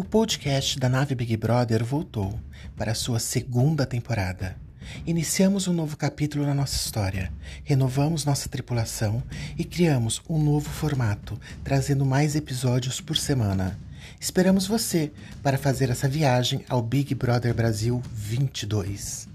O podcast da nave Big Brother voltou para a sua segunda temporada. Iniciamos um novo capítulo na nossa história, renovamos nossa tripulação e criamos um novo formato, trazendo mais episódios por semana. Esperamos você para fazer essa viagem ao Big Brother Brasil 22.